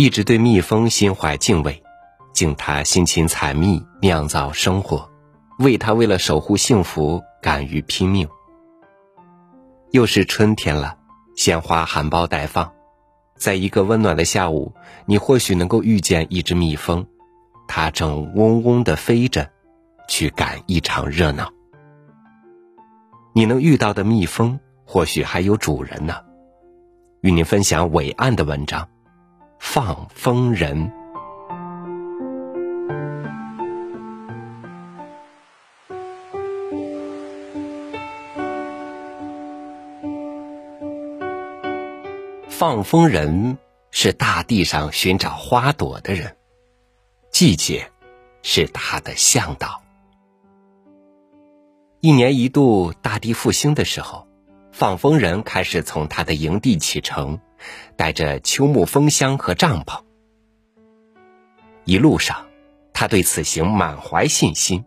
一直对蜜蜂心怀敬畏，敬它辛勤采蜜、酿造生活，为它为了守护幸福敢于拼命。又是春天了，鲜花含苞待放，在一个温暖的下午，你或许能够遇见一只蜜蜂，它正嗡嗡地飞着，去赶一场热闹。你能遇到的蜜蜂，或许还有主人呢。与您分享伟岸的文章，《放风人》。放风人是大地上寻找花朵的人，季节是他的向导。一年一度大地复兴的时候。放风人开始从他的营地启程，带着秋木风箱和帐篷。一路上，他对此行满怀信心。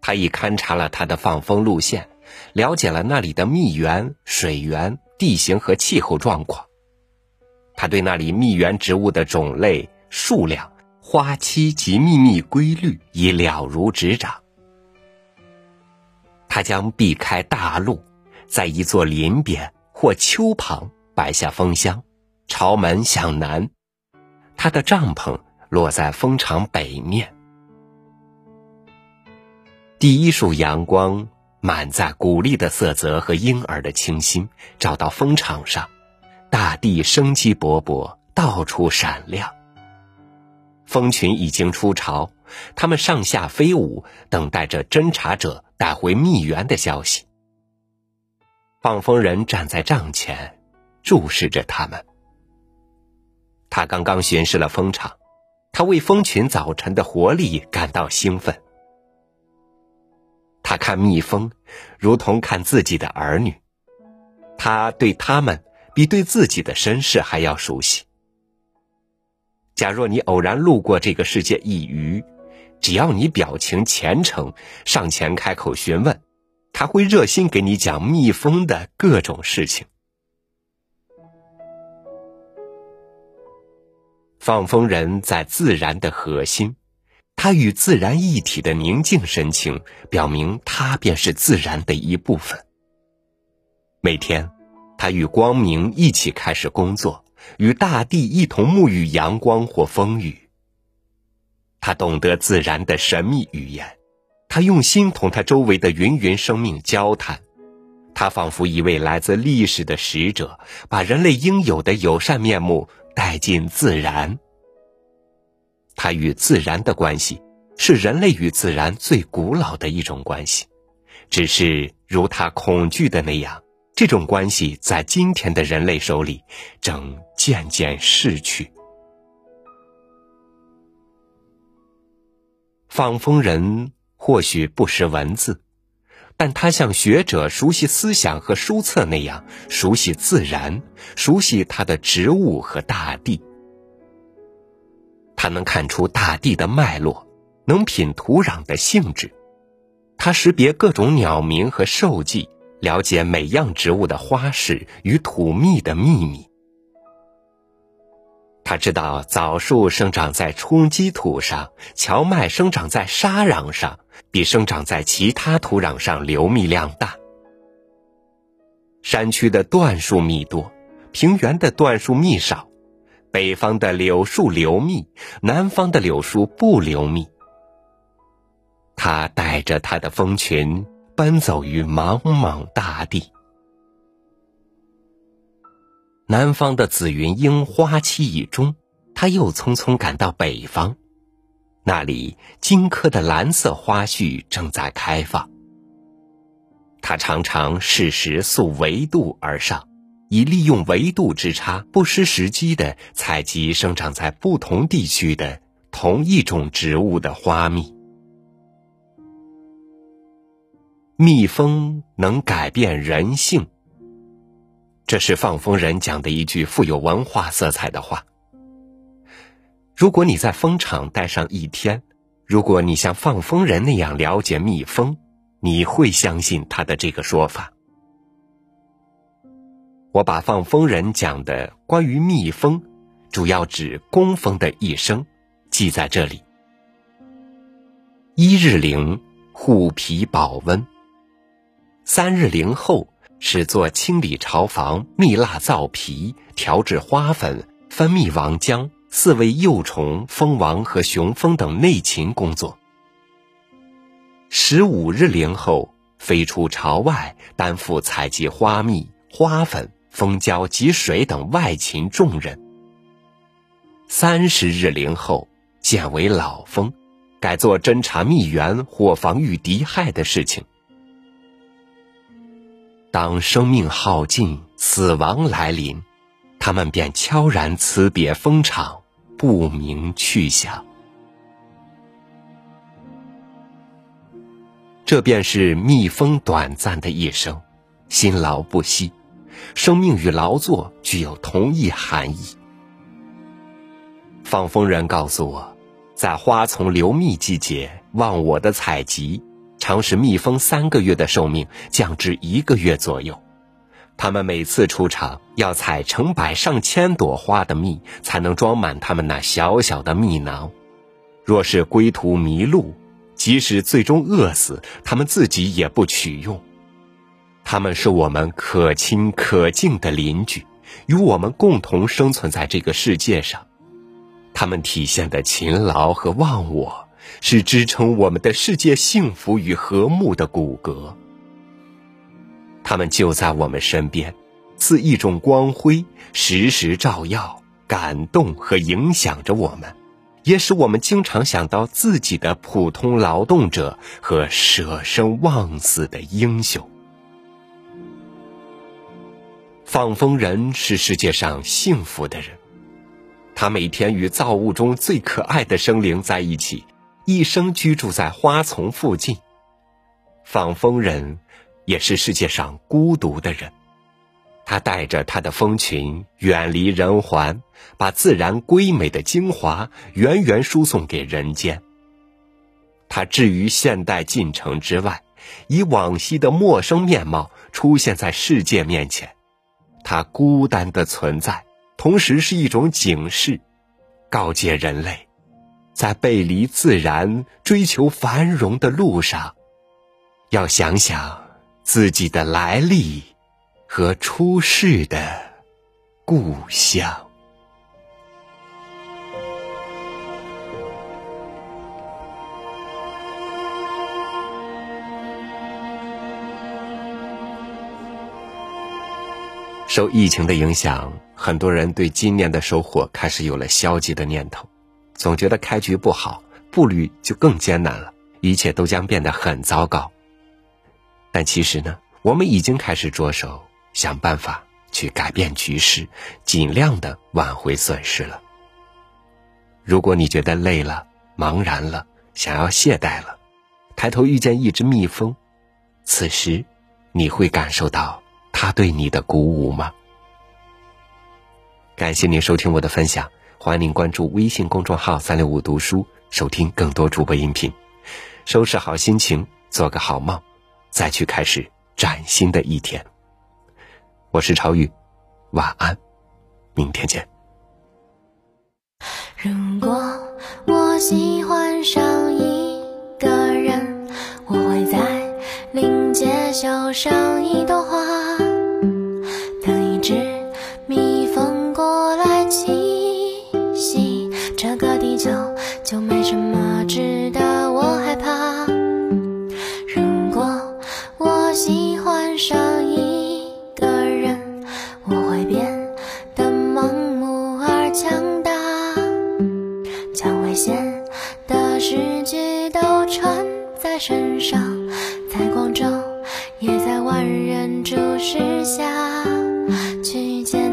他已勘察了他的放风路线，了解了那里的蜜源、水源、地形和气候状况。他对那里蜜源植物的种类、数量、花期及秘密规律已了如指掌。他将避开大路。在一座林边或丘旁摆下风箱，朝门向南。他的帐篷落在蜂场北面。第一束阳光满载鼓励的色泽和婴儿的清新，照到蜂场上，大地生机勃勃，到处闪亮。蜂群已经出巢，它们上下飞舞，等待着侦察者带回蜜源的消息。放风人站在帐前，注视着他们。他刚刚巡视了蜂场，他为蜂群早晨的活力感到兴奋。他看蜜蜂，如同看自己的儿女，他对他们比对自己的身世还要熟悉。假若你偶然路过这个世界一隅，只要你表情虔诚，上前开口询问。他会热心给你讲蜜蜂的各种事情。放风人在自然的核心，他与自然一体的宁静神情，表明他便是自然的一部分。每天，他与光明一起开始工作，与大地一同沐浴阳光或风雨。他懂得自然的神秘语言。他用心同他周围的芸芸生命交谈，他仿佛一位来自历史的使者，把人类应有的友善面目带进自然。他与自然的关系是人类与自然最古老的一种关系，只是如他恐惧的那样，这种关系在今天的人类手里正渐渐逝去。放风人。或许不识文字，但他像学者熟悉思想和书册那样熟悉自然，熟悉他的植物和大地。他能看出大地的脉络，能品土壤的性质。他识别各种鸟鸣和兽迹，了解每样植物的花式与土蜜的秘密。他知道枣树生长在冲积土上，荞麦生长在沙壤上，比生长在其他土壤上流蜜量大。山区的椴树蜜多，平原的椴树蜜少，北方的柳树流蜜，南方的柳树不流蜜。他带着他的蜂群奔走于茫茫大地。南方的紫云英花期已终，他又匆匆赶到北方，那里荆轲的蓝色花絮正在开放。他常常适时溯维度而上，以利用维度之差，不失时机的采集生长在不同地区的同一种植物的花蜜。蜜蜂能改变人性。这是放风人讲的一句富有文化色彩的话。如果你在蜂场待上一天，如果你像放风人那样了解蜜蜂，你会相信他的这个说法。我把放风人讲的关于蜜蜂，主要指工蜂的一生，记在这里。一日龄，护皮保温；三日龄后，是做清理巢房、蜜蜡造皮、调制花粉、分泌王浆、饲喂幼虫、蜂王和雄蜂等内勤工作。十五日龄后，飞出巢外，担负采集花蜜、花粉、蜂胶及水等外勤重任。三十日龄后，渐为老蜂，改做侦察蜜源或防御敌害的事情。当生命耗尽、死亡来临，他们便悄然辞别蜂场，不明去向。这便是蜜蜂短暂的一生，辛劳不息，生命与劳作具有同一含义。放蜂人告诉我，在花丛流蜜季节，忘我的采集，常使蜜蜂三个月的寿命降至一个月左右。他们每次出场要采成百上千朵花的蜜，才能装满他们那小小的蜜囊。若是归途迷路，即使最终饿死，他们自己也不取用。他们是我们可亲可敬的邻居，与我们共同生存在这个世界上。他们体现的勤劳和忘我，是支撑我们的世界幸福与和睦的骨骼。他们就在我们身边，似一种光辉，时时照耀、感动和影响着我们。也使我们经常想到自己的普通劳动者和舍生忘死的英雄。放风人是世界上幸福的人，他每天与造物中最可爱的生灵在一起，一生居住在花丛附近。放蜂人也是世界上孤独的人。他带着他的蜂群远离人寰，把自然瑰美的精华源源输送给人间。他置于现代进程之外，以往昔的陌生面貌出现在世界面前。他孤单的存在，同时是一种警示，告诫人类，在背离自然、追求繁荣的路上，要想想自己的来历。和出世的故乡。受疫情的影响，很多人对今年的收获开始有了消极的念头，总觉得开局不好，步履就更艰难了，一切都将变得很糟糕。但其实呢，我们已经开始着手。想办法去改变局势，尽量的挽回损失了。如果你觉得累了、茫然了，想要懈怠了，抬头遇见一只蜜蜂，此时你会感受到它对你的鼓舞吗？感谢您收听我的分享，欢迎您关注微信公众号“三六五读书”，收听更多主播音频。收拾好心情，做个好梦，再去开始崭新的一天。我是超宇，晚安，明天见。如果我喜欢上一个人，我会在临街小上人注视下去见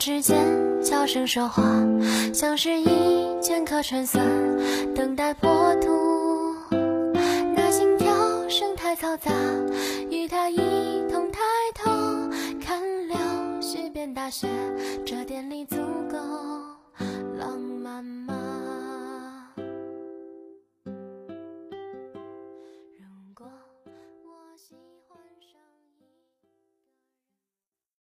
指尖悄声说话，像是一剑客穿梭，等待破土。那心跳声太嘈杂，与他一同抬头，看流星边大雪，这点力足够浪漫。